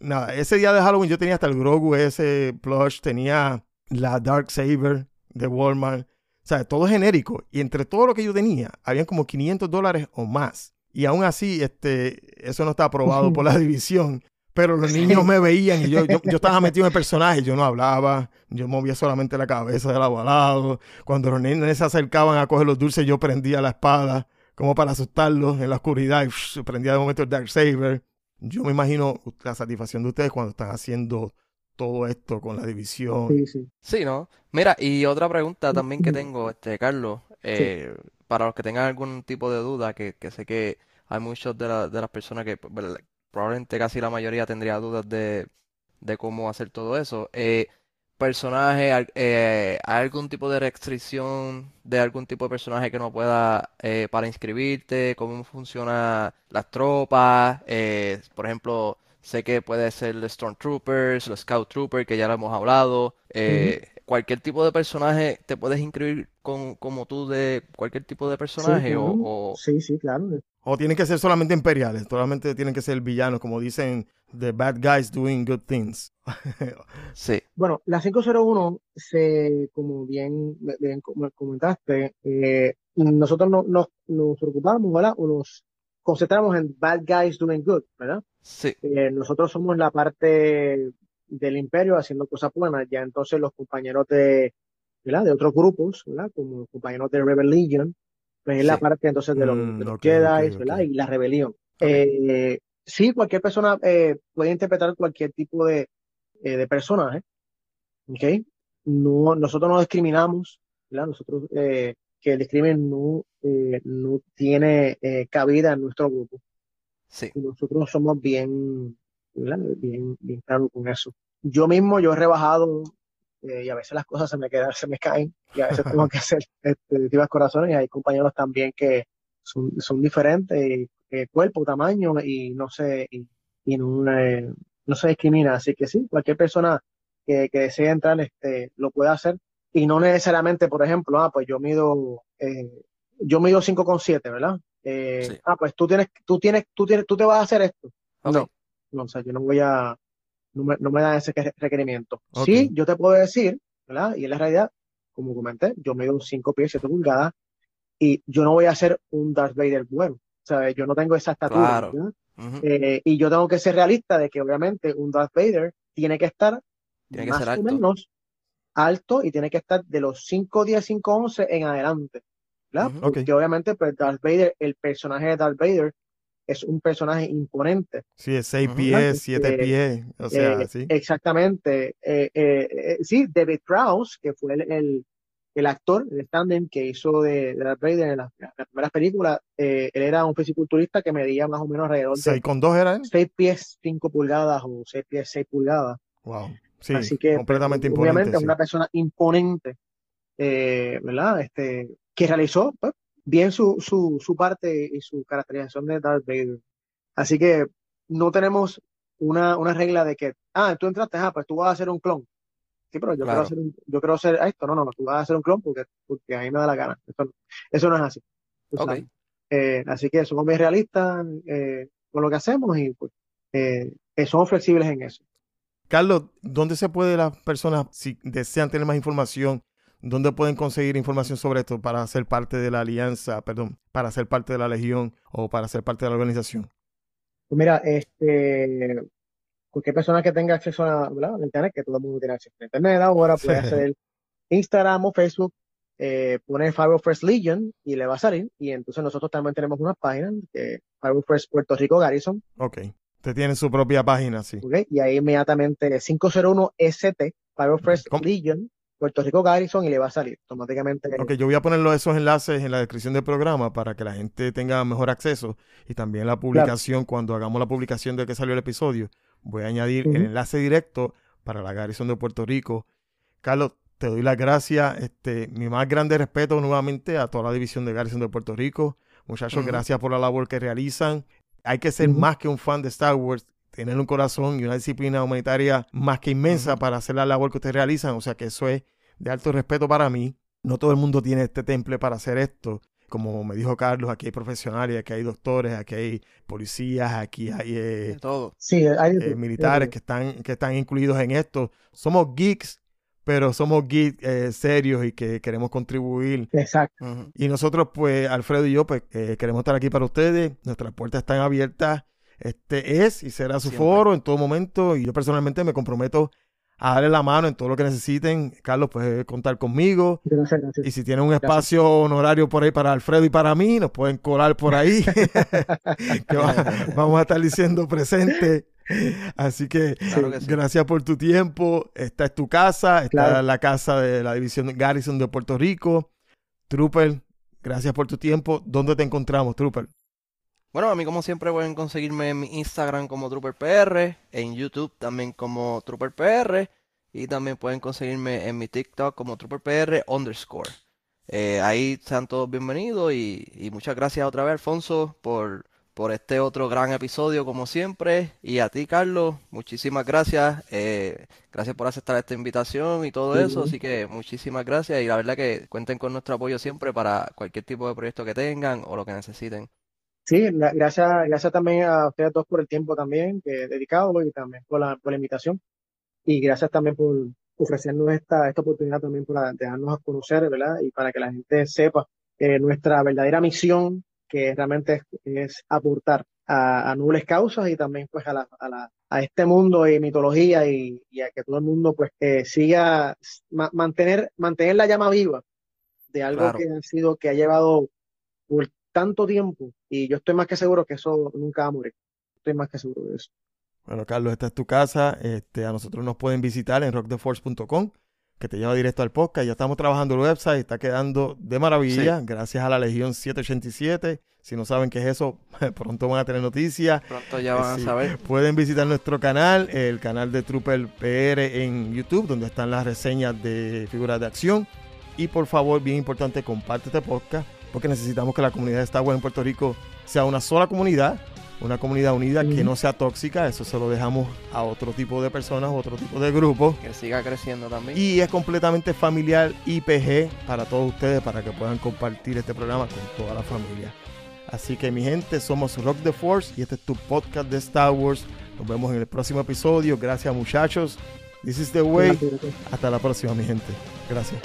Nada, ese día de Halloween yo tenía hasta el Grogu ese plush, tenía la Dark Saber de Walmart. O sea, todo genérico. Y entre todo lo que yo tenía, habían como 500 dólares o más. Y aún así, este, eso no está aprobado por la división. Pero los niños me veían y yo, yo, yo estaba metido en el personaje, yo no hablaba, yo movía solamente la cabeza de lado a lado. Cuando los nenes se acercaban a coger los dulces, yo prendía la espada como para asustarlos en la oscuridad y prendía de momento el Dark Saber. Yo me imagino la satisfacción de ustedes cuando están haciendo todo esto con la división. Sí, sí. Sí, ¿no? Mira, y otra pregunta también que tengo, este, Carlos, eh, para los que tengan algún tipo de duda, que, que sé que hay muchos de, la- de las personas que pues. Probablemente casi la mayoría tendría dudas de, de cómo hacer todo eso. Eh, personaje, eh, ¿hay algún tipo de restricción de algún tipo de personaje que no pueda eh, para inscribirte? ¿Cómo funciona las tropas? Eh, por ejemplo, sé que puede ser los Stormtroopers, los Scout Troopers, que ya lo hemos hablado. Eh, Cualquier tipo de personaje, ¿te puedes inscribir con, como tú de cualquier tipo de personaje? O, o- Sí, sí, claro. O tienen que ser solamente imperiales, solamente tienen que ser villanos, como dicen, the bad guys doing good things. sí, Bueno, la 501, se, como bien, bien como comentaste, eh, nosotros no- nos, nos preocupamos, ¿verdad? O nos concentramos en bad guys doing good, ¿verdad? sí, Eh, nosotros somos la parte del imperio haciendo cosas buenas, ya entonces los compañeros de, ¿verdad? De otros grupos, ¿verdad? Como los compañeros de Rebel Legion, pues es la Sí. parte entonces de los, Mm, de los ok, Jedi, ok, ¿verdad? ok. Y la rebelión. Eh, sí, cualquier persona eh, puede interpretar cualquier tipo de, eh, de personaje, ¿ok? No, nosotros no discriminamos, ¿verdad? Nosotros, eh, que el discrimen no, eh, no tiene eh, cabida en nuestro grupo sí. y nosotros somos bien, ¿verdad? bien, bien claros con eso. Yo mismo, yo he rebajado eh, y a veces las cosas se me quedan, se me caen y a veces tengo que hacer distintas corazones y hay compañeros también que son, son diferentes, y, eh, cuerpo, tamaño y no se, y, y no, eh, no se discrimina. Así que sí, cualquier persona que, que desee entrar este, lo puede hacer y no necesariamente, por ejemplo, ah, pues yo mido, eh, yo mido 5,7, ¿verdad? Sí. Ah, pues tú tienes, tú tienes, tú tienes, tú te vas a hacer esto. No, no, o sea, yo no voy a, no me, no me dan ese que- requerimiento. Ok. Sí, yo te puedo decir, ¿verdad? Y en la realidad, como comenté, yo mido 5 pies, 7 pulgadas, y yo no voy a ser un Darth Vader bueno. O sea, yo no tengo esa estatura, Claro. ¿verdad? Ujú. Eh, y yo tengo que ser realista de que obviamente un Darth Vader tiene que estar Tiene que más ser o alto. menos alto y tiene que estar de los 5, 10, 5, 11 en adelante. ¿verdad? Ujú. Ok. Porque obviamente pues, Darth Vader, el personaje de Darth Vader es un personaje imponente. Sí, es 6 Ujú. pies, 7 Eh, pies, o sea, Eh, sí. Exactamente. Eh, eh, eh, sí, David Prowse, que fue el, el, el actor, el stand que hizo de, de Darth Vader en las, las primeras películas, eh, él era un fisiculturista que medía más o menos alrededor de 6 con 2 era él. 6 pies 5 pulgadas o 6 pies 6 pulgadas. Wow. Sí, Así que, completamente pues, imponente. obviamente, sí. una persona imponente, eh, ¿verdad? Este, que realizó pues, bien su, su, su parte y su caracterización de Darth Vader. Así que no tenemos una, una regla de que, ah, tú entraste, ah, pues tú vas a hacer un clon. Sí, pero yo Claro. quiero hacer un- yo quiero hacer esto, no, no, no, tú vas a hacer un clon porque, porque a mí me da la gana. Eso, no- eso no es así. tú Ok. sabes. Eh, así que somos bien realistas eh, con lo que hacemos y pues, eh, somos flexibles en eso. Carlos, ¿dónde se puede las personas, si desean tener más información, dónde pueden conseguir información sobre esto para ser parte de la alianza, perdón, para ser parte de la legión o para ser parte de la organización? Pues mira, este, cualquier persona que tenga acceso a, ¿verdad? internet, que todo el mundo tiene acceso a internet ahora, puede Sí. hacer Instagram o Facebook, eh, pone Fire First Legion y le va a salir. Y entonces nosotros también tenemos una página, que Fire First Puerto Rico Garrison, Ok. Usted tiene su propia página, sí. ¿ok? Y ahí inmediatamente 501ST, Fire First ¿Cómo? Legion, Puerto Rico Garrison y le va a salir automáticamente. Ok, yo voy a poner esos enlaces en la descripción del programa para que la gente tenga mejor acceso y también la publicación, cuando hagamos la publicación de que salió el episodio, voy a añadir el enlace directo para la Garrison de Puerto Rico. Carlos, te doy las gracias, este, mi más grande respeto nuevamente a toda la división de Garrison de Puerto Rico. Muchachos, gracias por la labor que realizan. Hay que ser más que un fan de Star Wars, tener un corazón y una disciplina humanitaria más que inmensa para hacer la labor que ustedes realizan. O sea que eso es de alto respeto para mí. No todo el mundo tiene este temple para hacer esto. Como me dijo Carlos, aquí hay profesionales, aquí hay doctores, aquí hay policías, aquí hay eh, De todo. Sí, hay eh, militares que están, que están incluidos en esto. Somos geeks, pero somos geeks eh, serios y que queremos contribuir. Exacto. Y nosotros, pues, Alfredo y yo, pues, eh, queremos estar aquí para ustedes. Nuestras puertas están abiertas. Este es y será su Siempre. foro en todo momento. Y yo personalmente me comprometo a darle la mano en todo lo que necesiten. Carlos, puede contar conmigo. Gracias, gracias. Y si tienen un espacio honorario por ahí para Alfredo y para mí, nos pueden colar por ahí. que va- vamos a estar diciendo presente. Así que, Claro que sí. gracias por tu tiempo. Esta es tu casa, esta Claro. es la casa de la división Garrison de Puerto Rico. Trooper, gracias por tu tiempo. ¿Dónde te encontramos, Trooper? Bueno, a mí como siempre pueden conseguirme en mi Instagram como TrooperPR, en YouTube también como TrooperPR y también pueden conseguirme en mi TikTok como TrooperPR underscore. Eh, ahí sean todos bienvenidos y, y muchas gracias otra vez Alfonso por, por este otro gran episodio como siempre y a ti Carlos, muchísimas gracias. eh, gracias por aceptar esta invitación y todo eso, así que muchísimas gracias y la verdad que cuenten con nuestro apoyo siempre para cualquier tipo de proyecto que tengan o lo que necesiten. Sí, la- gracias, gracias también a ustedes dos por el tiempo también que dedicado y también por la, por la invitación. Y gracias también por ofrecernos esta, esta oportunidad también para dejarnos a conocer, ¿verdad? Y para que la gente sepa eh, nuestra verdadera misión, que realmente es, es aportar a, a nobles causas y también pues a, la, a, la, a este mundo y mitología y, y a que todo el mundo pues eh, siga ma- mantener, mantener la llama viva de algo Claro. que ha sido, que ha llevado por tanto tiempo y yo estoy más que seguro que eso nunca va a morir. Estoy más que seguro de eso. Bueno, Carlos, esta es tu casa. Este, a nosotros nos pueden visitar en rocktheforce.com, que te lleva directo al podcast. Ya estamos trabajando el website, está quedando de maravilla, gracias a la Legión 787. Si no saben qué es eso, pronto van a tener noticias. Pronto ya van Sí. a saber. Pueden visitar nuestro canal, el canal de Trooper PR en YouTube, donde están las reseñas de figuras de acción. Y por favor, bien importante, comparte este podcast, porque necesitamos que la comunidad de Star Wars en Puerto Rico sea una sola comunidad, una comunidad unida que no sea tóxica. Eso se lo dejamos a otro tipo de personas, otro tipo de grupos. Que siga creciendo también. Y es completamente familiar IPG para todos ustedes, para que puedan compartir este programa con toda la familia. Así que mi gente, somos Rock the Force y este es tu podcast de Star Wars. Nos vemos en el próximo episodio. Gracias muchachos. This is the way. Hasta la próxima mi gente. Gracias.